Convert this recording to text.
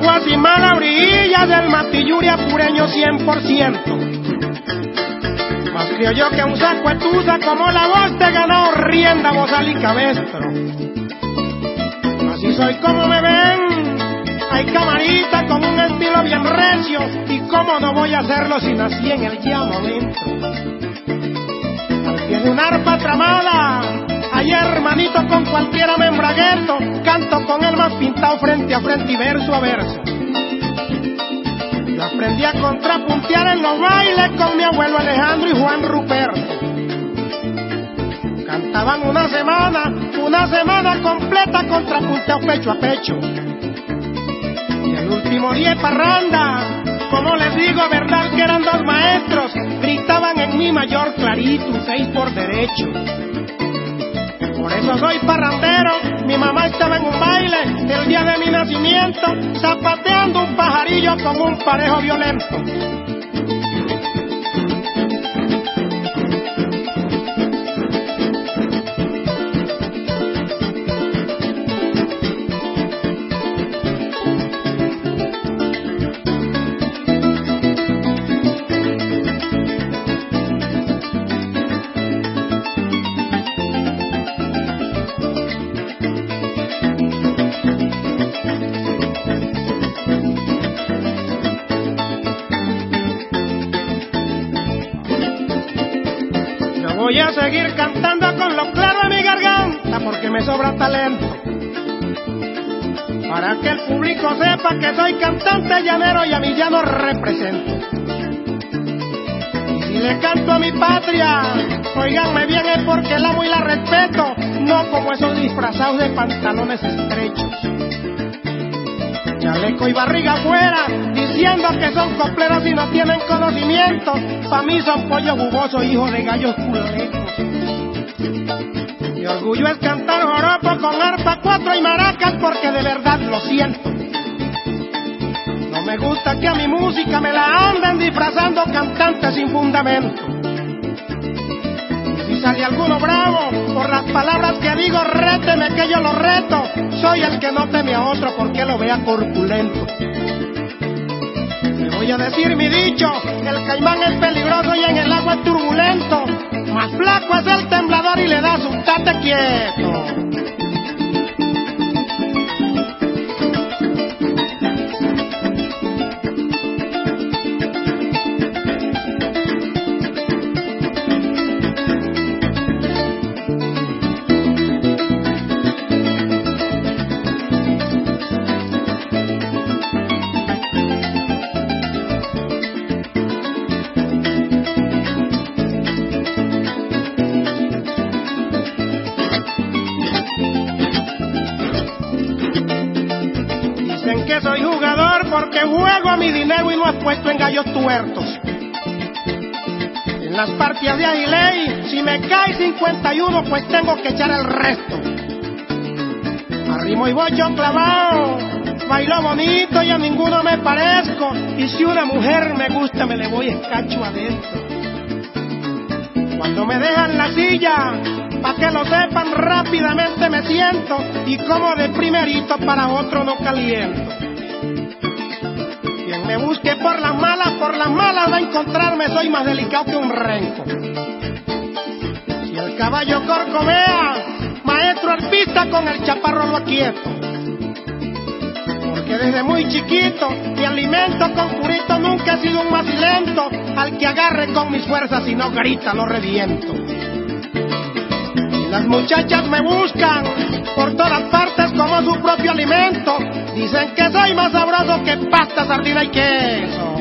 Guasimala brilla del matilluri pureño 100%. Más yo que un saco de tusa como la voz de ganado rienda, bozal y cabestro. Así soy como me ven, hay camarita con un estilo bien recio y cómo no voy a hacerlo si nací en el llamamiento. Tiene una arpa tramada, hermanito con cualquiera membragueto, canto con el más pintado frente a frente y verso a verso. Yo aprendí a contrapuntear en los bailes con mi abuelo Alejandro y Juan Ruperto. Cantaban una semana, una semana completa contrapunteado pecho a pecho último día parranda. Como les digo, verdad que eran dos maestros, gritaban en mi mayor clarito, seis por derecho. Por eso soy parrandero, mi mamá estaba en un baile el día de mi nacimiento, zapateando un pajarillo con un parejo violento. Seguir cantando con lo claro en mi garganta porque me sobra talento. Para que el público sepa que soy cantante llanero y a mí ya no represento. Y si le canto a mi patria, oiganme bien es porque la amo y la respeto, no como esos disfrazados de pantalones estrechos. Chaleco y barriga afuera, diciendo que son copleros y no tienen conocimiento. Pa' mí son pollo jugoso, hijo de gallos culeros. Mi orgullo es cantar joropo con arpa, cuatro y maracas porque de verdad lo siento. No me gusta que a mi música me la anden disfrazando Alguno bravo por las palabras que digo, réteme que yo lo reto. Soy el que no teme a otro porque lo vea corpulento. Le voy a decir mi dicho, el caimán es peligroso y en el agua es turbulento. Más flaco es el temblador y le das un tate quieto. Mi dinero y no has puesto en gallos tuertos. En las partidas de Aguiley, si me cae 51, pues tengo que echar el resto. Arrimo y bocho clavado, bailo bonito y a ninguno me parezco. Y si una mujer me gusta, me le voy escacho adentro. Cuando me dejan la silla, pa' que lo sepan, rápidamente me siento y como de primerito para otro no caliento me busque por las malas, por las malas va a encontrarme, soy más delicado que un renco. Si el caballo corcovea, maestro arpista con el chaparro lo aquieto. Porque desde muy chiquito mi alimento con purito nunca ha sido un macilento, al que agarre con mis fuerzas y no grita lo reviento. Las muchachas me buscan por todas partes como su propio alimento. Dicen que soy más sabroso que pasta, sardina y queso.